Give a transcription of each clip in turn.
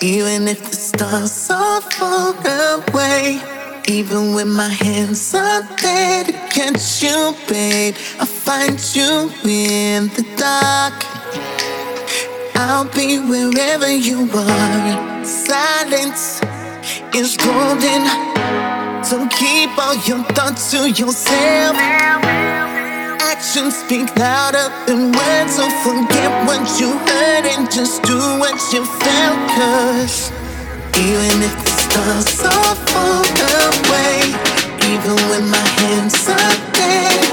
Even if the stars are far away, even when my hands are there to catch you, babe, I'll find you in the dark. I'll be wherever you are. Silence is golden, so keep all your thoughts to yourself. Actions speak louder than words, so forget what you heard and just do what you felt. Cause even if the stars are far away, even when my hands are dead,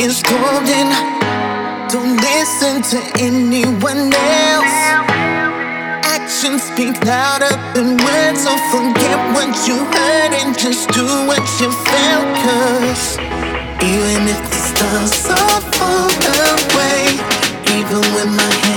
is golden. Don't listen to anyone else. Actions speak louder than words, so forget what you heard and just do what you felt. Cause even if the stars are far away, even when my